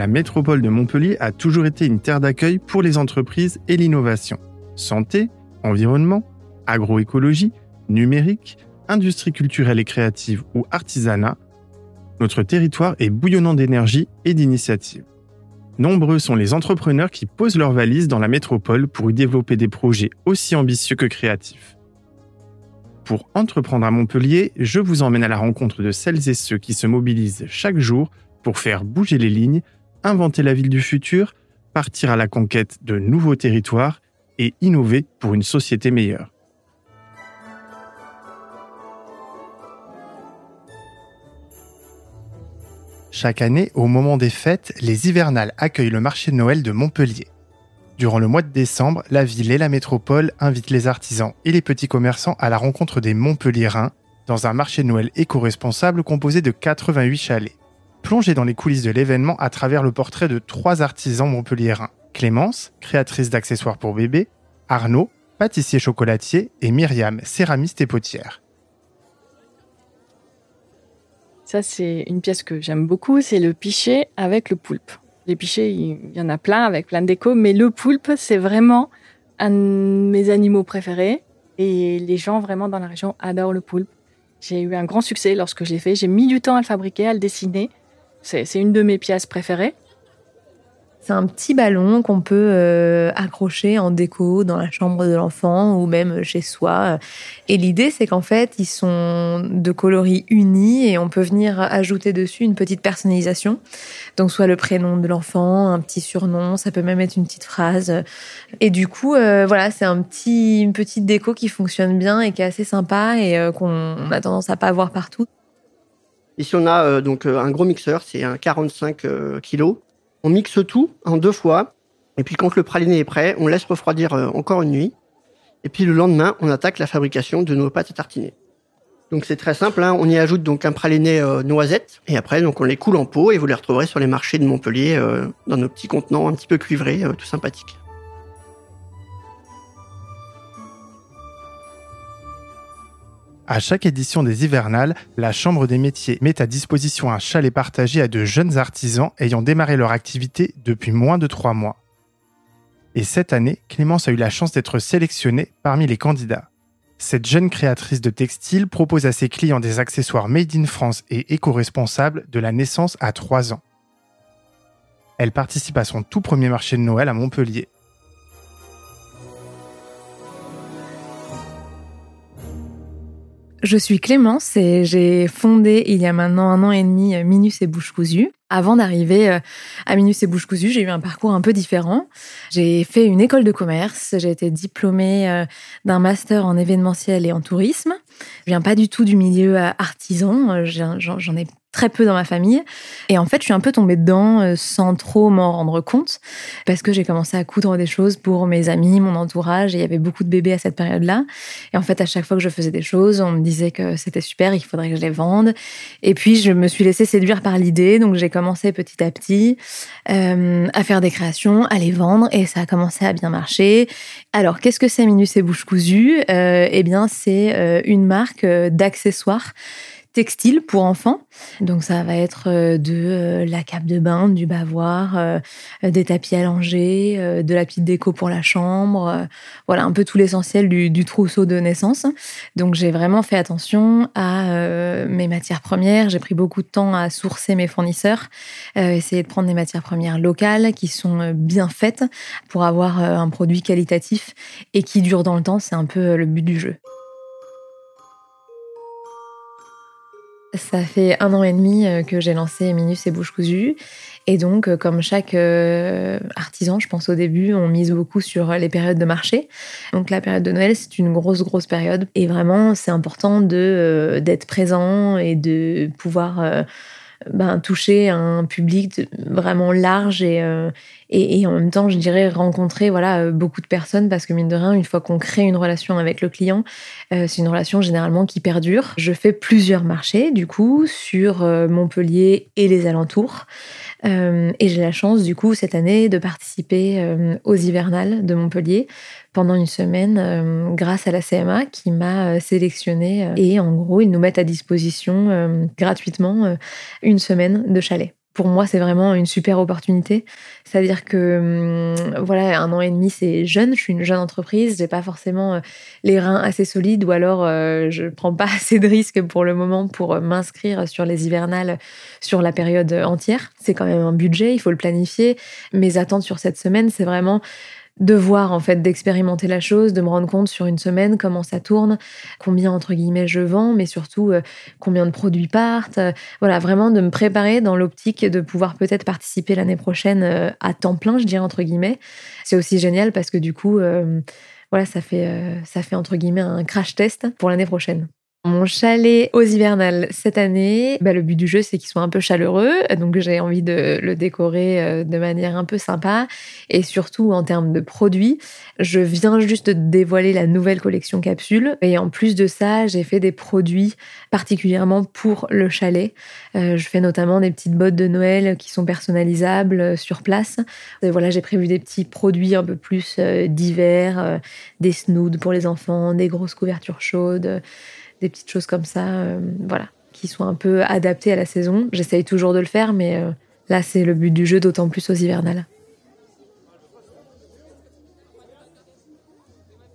la métropole de Montpellier a toujours été une terre d'accueil pour les entreprises et l'innovation. Santé, environnement, agroécologie, numérique, industrie culturelle et créative ou artisanat, notre territoire est bouillonnant d'énergie et d'initiatives. Nombreux sont les entrepreneurs qui posent leurs valises dans la métropole pour y développer des projets aussi ambitieux que créatifs. Pour entreprendre à Montpellier, je vous emmène à la rencontre de celles et ceux qui se mobilisent chaque jour pour faire bouger les lignes, inventer la ville du futur, partir à la conquête de nouveaux territoires et innover pour une société meilleure. Chaque année, au moment des fêtes, les hivernales accueillent le marché de Noël de Montpellier. Durant le mois de décembre, la ville et la métropole invitent les artisans et les petits commerçants à la rencontre des Montpelliérains dans un marché de Noël éco-responsable composé de 88 chalets. Plongez dans les coulisses de l'événement à travers le portrait de trois artisans montpelliérains. Clémence, créatrice d'accessoires pour bébés, Arnaud, pâtissier chocolatier, et Myriam, céramiste et potière. Ça, c'est une pièce que j'aime beaucoup, c'est le pichet avec le poulpe. Les pichets, il y en a plein avec plein de déco, mais le poulpe, c'est vraiment un de mes animaux préférés. Et les gens vraiment dans la région adorent le poulpe. J'ai eu un grand succès lorsque je l'ai fait. J'ai mis du temps à le fabriquer, à le dessiner. C'est une de mes pièces préférées. C'est un petit ballon qu'on peut euh, accrocher en déco dans la chambre de l'enfant ou même chez soi. Et l'idée, c'est qu'en fait, ils sont de coloris unis et on peut venir ajouter dessus une petite personnalisation. Donc, soit le prénom de l'enfant, un petit surnom, ça peut même être une petite phrase. Et du coup, euh, voilà, c'est un petit, une petite déco qui fonctionne bien et qui est assez sympa et euh, qu'on a tendance à pas voir partout. Ici, on a donc un gros mixeur, c'est un 45 kg on mixe tout en deux fois. Et puis quand le praliné est prêt, on laisse refroidir euh, encore une nuit. Et puis le lendemain, on attaque la fabrication de nos pâtes à tartiner. Donc c'est très simple, hein. on y ajoute donc un praliné euh, noisette et après on les coule en pot et vous les retrouverez sur les marchés de Montpellier euh, dans nos petits contenants un petit peu cuivrés, tout sympathiques. À chaque édition des hivernales, la Chambre des métiers met à disposition un chalet partagé à de jeunes artisans ayant démarré leur activité depuis moins de trois mois. Et cette année, Clémence a eu la chance d'être sélectionnée parmi les candidats. Cette jeune créatrice de textile propose à ses clients des accessoires made in France et éco-responsables de la naissance à trois ans. Elle participe à son tout premier marché de Noël à Montpellier. Je suis Clémence et j'ai fondé il y a maintenant un an et demi Minus et Bouche Cousue. Avant d'arriver euh, à Minus et Bouche Cousue, j'ai eu un parcours un peu différent. J'ai fait une école de commerce, j'ai été diplômée euh, d'un master en événementiel et en tourisme. Je viens pas du tout du milieu euh, artisan, j'en ai très peu dans ma famille. Et en fait, je suis un peu tombée dedans euh, sans trop m'en rendre compte parce que j'ai commencé à coudre des choses pour mes amis, mon entourage. Et il y avait beaucoup de bébés à cette période-là. Et en fait, à chaque fois que je faisais des choses, on me disait que c'était super, il faudrait que je les vende. Et puis, je me suis laissée séduire par l'idée. Donc, j'ai commencé petit à petit euh, à faire des créations, à les vendre. Et ça a commencé à bien marcher. Alors, qu'est-ce que c'est Minus et Bouche Cousue? Euh, Eh bien, c'est une marque d'accessoires textile pour enfants. Donc ça va être euh, de euh, la cape de bain, du bavoir, euh, des tapis allongés, de la petite déco pour la chambre, voilà un peu tout l'essentiel du, trousseau de naissance. Donc j'ai vraiment fait attention à mes matières premières. J'ai pris beaucoup de temps à sourcer mes fournisseurs, essayer de prendre des matières premières locales qui sont bien faites pour avoir un produit qualitatif et qui dure dans le temps. C'est un peu le but du jeu. Ça fait un an et demi euh, que j'ai lancé Minus et Bouche Cousue. Et donc, euh, comme chaque euh, artisan, je pense au début, on mise beaucoup sur les périodes de marché. Donc, la période de Noël, c'est une grosse, grosse période. Et vraiment, c'est important d'être présent et de pouvoir ben, toucher un public vraiment large euh, et, et, en même temps, je dirais, rencontrer voilà, euh, beaucoup de personnes parce que mine de rien, une fois qu'on crée une relation avec le client, euh, c'est une relation généralement qui perdure. Je fais plusieurs marchés du coup sur Montpellier et les alentours. Et j'ai la chance, du coup, cette année, de participer aux hivernales de Montpellier pendant une semaine euh, grâce à la CMA qui m'a sélectionnée. et en gros, ils nous mettent à disposition gratuitement une semaine de chalet pour moi, c'est vraiment une super opportunité. C'est-à-dire que, hum, voilà, un an et demi, c'est jeune. Je suis une jeune entreprise. J'ai pas forcément euh, les reins assez solides ou alors euh, je prends pas assez de risques pour le moment pour euh, m'inscrire sur les hivernales sur la période entière. C'est quand même un budget, il faut le planifier. Mes attentes sur cette semaine, c'est vraiment de voir en fait d'expérimenter la chose, de me rendre compte sur une semaine comment ça tourne, combien entre guillemets je vends, mais surtout euh, combien de produits partent. Euh, voilà, vraiment de me préparer dans l'optique de pouvoir peut-être participer l'année prochaine euh, à temps plein, je dirais entre guillemets. C'est aussi génial parce que du coup, voilà, ça fait ça fait entre guillemets un crash test pour l'année prochaine. Mon chalet aux hivernales cette année, bah, le but du jeu, c'est qu'il soit un peu chaleureux. Donc, j'ai envie de le décorer euh, de manière un peu sympa. Et surtout, en termes de produits, je viens juste de dévoiler la nouvelle collection capsule. Et en plus de ça, j'ai fait des produits particulièrement pour le chalet. Euh, je fais notamment des petites bottes de Noël qui sont personnalisables euh, sur place. Voilà, j'ai prévu des petits produits un peu plus d'hiver, des snoods pour les enfants, des grosses couvertures chaudes des petites choses comme ça, euh, voilà, qui soient un peu adaptées à la saison. J'essaye toujours de le faire, mais euh, là, c'est le but du jeu, d'autant plus aux hivernales.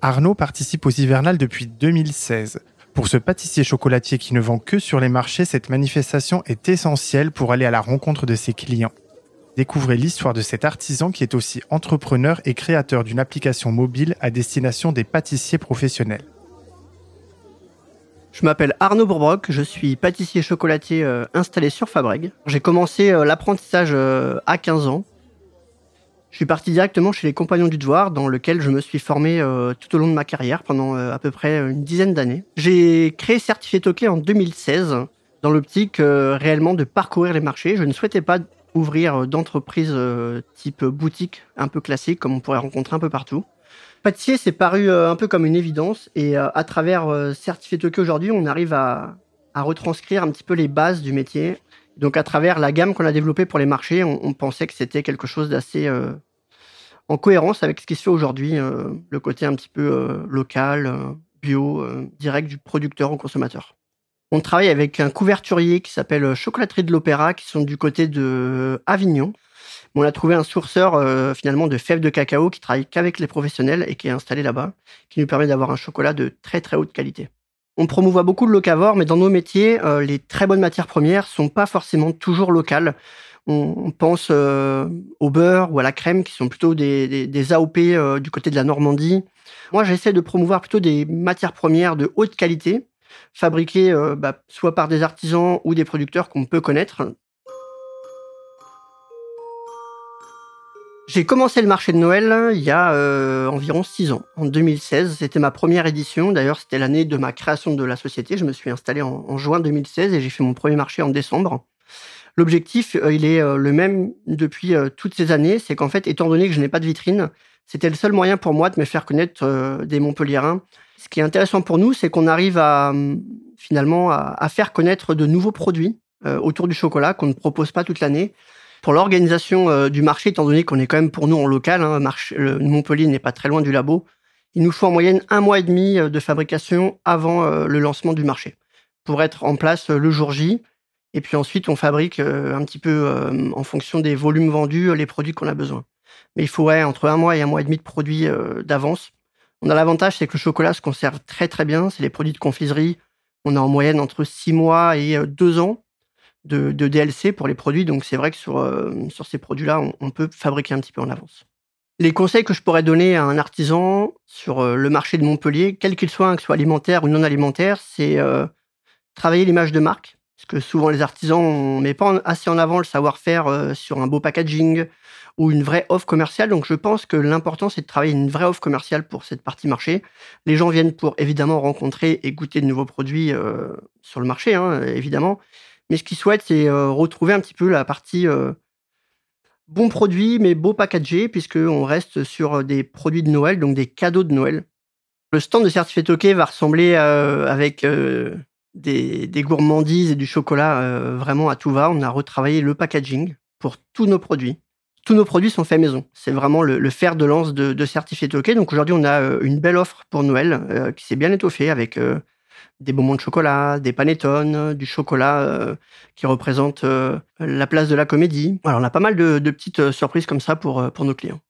Arnaud participe aux hivernales depuis 2016. Pour ce pâtissier chocolatier qui ne vend que sur les marchés, cette manifestation est essentielle pour aller à la rencontre de ses clients. Découvrez l'histoire de cet artisan qui est aussi entrepreneur et créateur d'une application mobile à destination des pâtissiers professionnels. Je m'appelle Arnaud Bourbroc, je suis pâtissier chocolatier euh, installé sur Fabreg. J'ai commencé euh, l'apprentissage euh, à 15 ans. Je suis parti directement chez les Compagnons du Devoir, dans lequel je me suis formé tout au long de ma carrière pendant à peu près une dizaine d'années. J'ai créé Certifié Toqué en 2016, dans l'optique réellement de parcourir les marchés. Je ne souhaitais pas ouvrir d'entreprise type boutique un peu classique, comme on pourrait rencontrer un peu partout. Pâtissier, c'est paru euh, un peu comme une évidence. Et euh, à travers euh, Certifié Tokyo aujourd'hui, on arrive à, retranscrire un petit peu les bases du métier. Donc à travers la gamme qu'on a développée pour les marchés, on, pensait que c'était quelque chose d'assez en cohérence avec ce qui se fait aujourd'hui, le côté un petit peu local, bio, direct du producteur au consommateur. On travaille avec un couverturier qui s'appelle Chocolaterie de l'Opéra, qui sont du côté de Avignon on a trouvé un sourceur euh, finalement de fèves de cacao qui travaille qu'avec les professionnels et qui est installé là-bas, qui nous permet d'avoir un chocolat de très très haute qualité. On promouvoit beaucoup le locavore, mais dans nos métiers, euh, les très bonnes matières premières sont pas forcément toujours locales. On, pense euh, au beurre ou à la crème, qui sont plutôt des, AOP du côté de la Normandie. Moi, j'essaie de promouvoir plutôt des matières premières de haute qualité, fabriquées bah, soit par des artisans ou des producteurs qu'on peut connaître, J'ai commencé le marché de Noël il y a euh, environ six ans, en 2016. C'était ma première édition. D'ailleurs, c'était l'année de ma création de la société. Je me suis installé en, juin 2016 et j'ai fait mon premier marché en décembre. L'objectif, euh, il est euh, le même depuis toutes ces années. C'est qu'en fait, étant donné que je n'ai pas de vitrine, c'était le seul moyen pour moi de me faire connaître des Montpelliérains. Ce qui est intéressant pour nous, c'est qu'on arrive à finalement à, faire connaître de nouveaux produits autour du chocolat qu'on ne propose pas toute l'année pour l'organisation euh, du marché, étant donné qu'on est quand même pour nous en local, hein, Montpellier n'est pas très loin du labo, il nous faut en moyenne un mois et demi euh, de fabrication avant euh, le lancement du marché pour être en place le jour J. Et puis ensuite, on fabrique un petit peu en fonction des volumes vendus les produits qu'on a besoin. Mais il faut entre un mois et un mois et demi de produits d'avance. On a l'avantage, c'est que le chocolat se conserve très très bien. C'est les produits de confiserie. On a en moyenne entre six mois et deux ans de, DLC pour les produits. Donc c'est vrai que sur, euh, sur ces produits-là, on, peut fabriquer un petit peu en avance. Les conseils que je pourrais donner à un artisan sur euh, le marché de Montpellier, quel qu'il soit, hein, que ce soit alimentaire ou non alimentaire, c'est euh, travailler l'image de marque. Parce que souvent les artisans ne mettent pas assez en avant le savoir-faire sur un beau packaging ou une vraie offre commerciale. Donc je pense que l'important c'est de travailler une vraie offre commerciale pour cette partie marché. Les gens viennent pour évidemment rencontrer et goûter de nouveaux produits sur le marché, hein, évidemment. Mais ce qu'ils souhaitent, c'est euh, retrouver un petit peu la partie euh, bon produit, mais beau packagé, puisqu'on reste sur euh, des produits de Noël, donc des cadeaux de Noël. Le stand de Certifié Toqué va ressembler avec des, gourmandises et du chocolat vraiment à tout va. On a retravaillé le packaging pour tous nos produits. Tous nos produits sont faits maison. C'est vraiment le, fer de lance de, de Certifié Toqué. Donc aujourd'hui, on a une belle offre pour Noël qui s'est bien étoffée avec des bonbons de chocolat, des panettones, du chocolat qui représente la place de la comédie. Alors on a pas mal de, petites surprises comme ça pour, pour nos clients.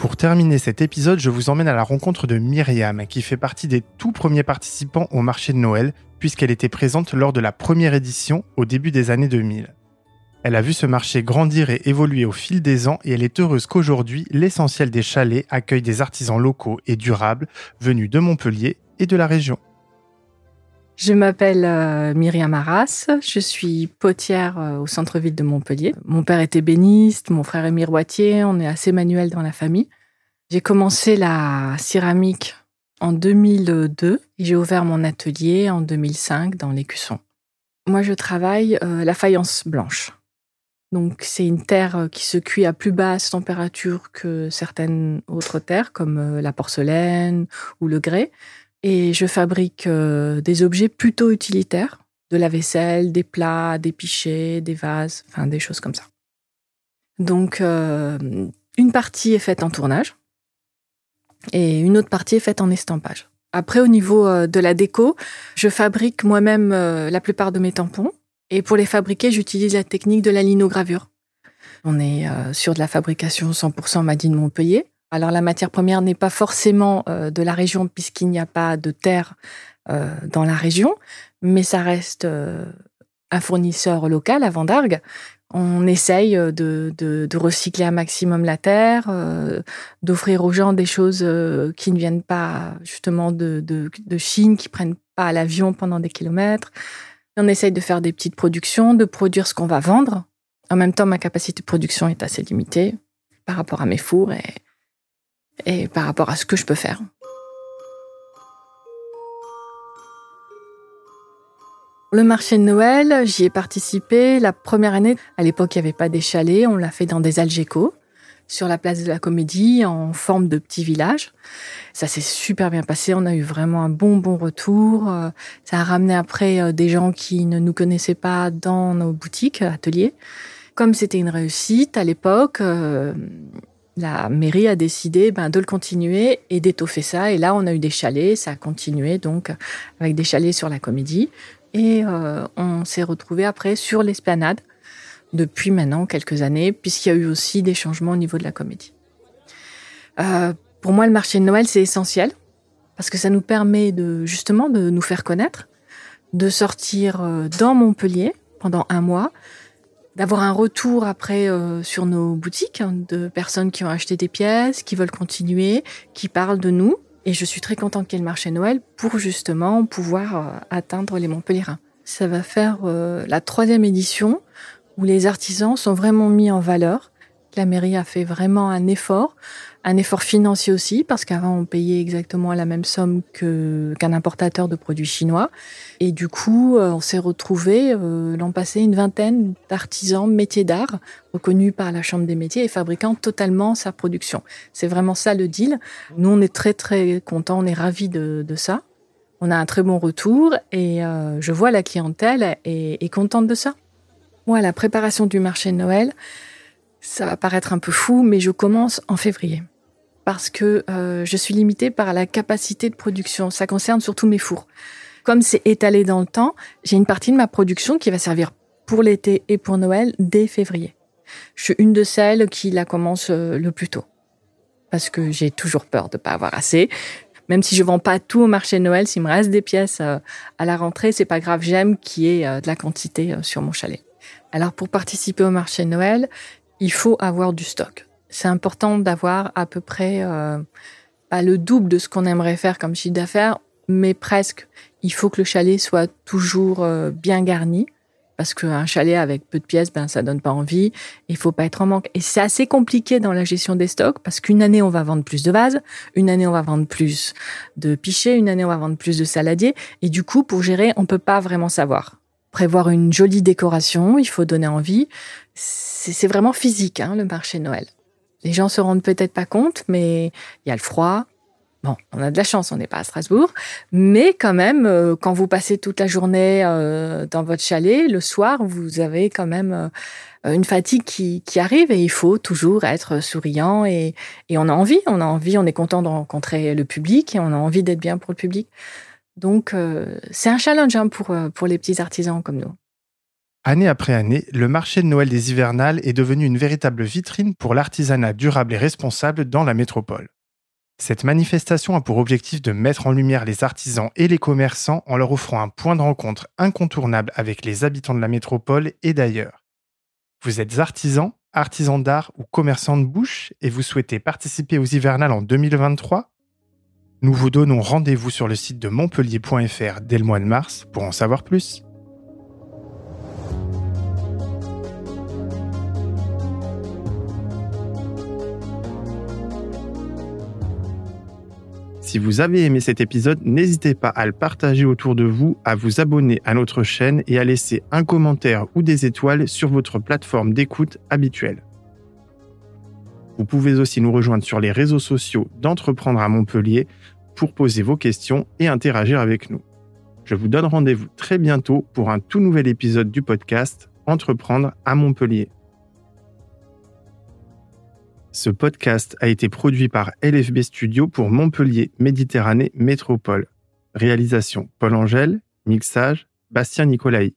Pour terminer cet épisode, je vous emmène à la rencontre de Myriam, qui fait partie des tout premiers participants au marché de Noël, puisqu'elle était présente lors de la première édition au début des années 2000. Elle a vu ce marché grandir et évoluer au fil des ans et elle est heureuse qu'aujourd'hui, l'essentiel des chalets accueille des artisans locaux et durables venus de Montpellier et de la région. Je m'appelle euh, Myriam Arras, je suis potière euh, au centre-ville de Montpellier. Mon père était béniste, mon frère est miroitier, on est assez manuel dans la famille. J'ai commencé la céramique en 2002 et j'ai ouvert mon atelier en 2005 dans l'Écusson. Moi, je travaille euh, la faïence blanche. Donc, c'est une terre qui se cuit à plus basse température que certaines autres terres, comme la porcelaine ou le grès. Et je fabrique euh, des objets plutôt utilitaires, de la vaisselle, des plats, des pichets, des vases, enfin des choses comme ça. Donc, euh, une partie est faite en tournage et une autre partie est faite en estampage. Après, au niveau euh, de la déco, je fabrique moi-même la plupart de mes tampons. Et pour les fabriquer, j'utilise la technique de la linogravure. On est sur de la fabrication 100% Made in Montpellier. Alors la matière première n'est pas forcément euh, de la région puisqu'il n'y a pas de terre euh, dans la région, mais ça reste euh, un fournisseur local à Vendargue. On essaye de, recycler un maximum la terre, d'offrir aux gens des choses qui ne viennent pas justement de, de Chine, qui prennent pas l'avion pendant des kilomètres. On essaye de faire des petites productions, de produire ce qu'on va vendre. En même temps, ma capacité de production est assez limitée par rapport à mes fours et, par rapport à ce que je peux faire. Le marché de Noël, j'y ai participé la première année. À l'époque, il n'y avait pas des chalets, on l'a fait dans des algécos, sur la place de la Comédie, en forme de petit village. Ça s'est super bien passé, on a eu vraiment un bon, bon retour. Ça a ramené après euh, des gens qui ne nous connaissaient pas dans nos boutiques, ateliers. Comme c'était une réussite à l'époque, euh, la mairie a décidé ben, de le continuer et d'étoffer ça. Et là, on a eu des chalets, ça a continué donc avec des chalets sur la comédie. Et euh, on s'est retrouvé après sur l'esplanade depuis maintenant quelques années, puisqu'il y a eu aussi des changements au niveau de la comédie. Euh, pour moi, le marché de Noël, c'est essentiel parce que ça nous permet de justement de nous faire connaître, de sortir euh, dans Montpellier pendant un mois, d'avoir un retour après euh, sur nos boutiques hein, de personnes qui ont acheté des pièces, qui veulent continuer, qui parlent de nous. Et je suis très contente qu'il y ait le marché Noël pour justement pouvoir euh, atteindre les Montpellierins. Ça va faire euh, la troisième édition où les artisans sont vraiment mis en valeur. La mairie a fait vraiment un effort un effort financier aussi, parce qu'avant, on payait exactement la même somme qu'un importateur de produits chinois. Et du coup, euh, on s'est retrouvé euh, l'an passé une vingtaine d'artisans métiers d'art reconnus par la Chambre des métiers et fabriquant totalement sa production. C'est vraiment ça le deal. Nous, on est très très contents, on est ravis de, ça. On a un très bon retour et euh, je vois la clientèle est contente de ça. Moi, la préparation du marché de Noël, ça va paraître un peu fou, mais je commence en février parce que euh, je suis limitée par la capacité de production. Ça concerne surtout mes fours. Comme c'est étalé dans le temps, j'ai une partie de ma production qui va servir pour l'été et pour Noël dès février. Je suis une de celles qui la commence euh, le plus tôt parce que j'ai toujours peur de pas avoir assez. Même si je vends pas tout au marché de Noël, s'il me reste des pièces euh, à la rentrée, c'est pas grave. J'aime qu'il y ait de la quantité sur mon chalet. Alors pour participer au marché Noël, il faut avoir du stock c'est important d'avoir à peu près euh, le double de ce qu'on aimerait faire comme chiffre d'affaires, mais presque. Il faut que le chalet soit toujours euh, bien garni parce qu'un chalet avec peu de pièces, ben ça donne pas envie. Il faut pas être en manque. Et c'est assez compliqué dans la gestion des stocks parce qu'une année on va vendre plus de vases, une année on va vendre plus de pichets, une année on va vendre plus de saladiers. Et du coup, pour gérer, on peut pas vraiment savoir. Prévoir une jolie décoration, il faut donner envie. C'est vraiment physique, hein, le marché Noël. Les gens se rendent peut-être pas compte, mais il y a le froid, Bon, on a de la chance, on n'est pas à Strasbourg, mais quand même, euh, quand vous passez toute la journée euh, dans votre chalet, le soir, vous avez quand même euh, une fatigue qui, qui, arrive et il faut toujours être souriant et, et, on a envie, on a envie, on est content de rencontrer le public et on a envie d'être bien pour le public. Donc, c'est un challenge hein, pour, pour les petits artisans comme nous. Année après année, le marché de Noël des hivernales est devenu une véritable vitrine pour l'artisanat durable et responsable dans la métropole. Cette manifestation a pour objectif de mettre en lumière les artisans et les commerçants en leur offrant un point de rencontre incontournable avec les habitants de la métropole et d'ailleurs. Vous êtes artisan, artisan d'art ou commerçant de bouche et vous souhaitez participer aux hivernales en 2023 Nous vous donnons rendez-vous sur le site de montpellier.fr dès le mois de mars pour en savoir plus. Si vous avez aimé cet épisode, n'hésitez pas à le partager autour de vous, à vous abonner à notre chaîne et à laisser un commentaire ou des étoiles sur votre plateforme d'écoute habituelle. Vous pouvez aussi nous rejoindre sur les réseaux sociaux d'Entreprendre à Montpellier pour poser vos questions et interagir avec nous. Je vous donne rendez-vous très bientôt pour un tout nouvel épisode du podcast Entreprendre à Montpellier. Ce podcast a été produit par LFB Studio pour Montpellier Méditerranée Métropole. Réalisation Paul Angèle, mixage Bastien Nicolai.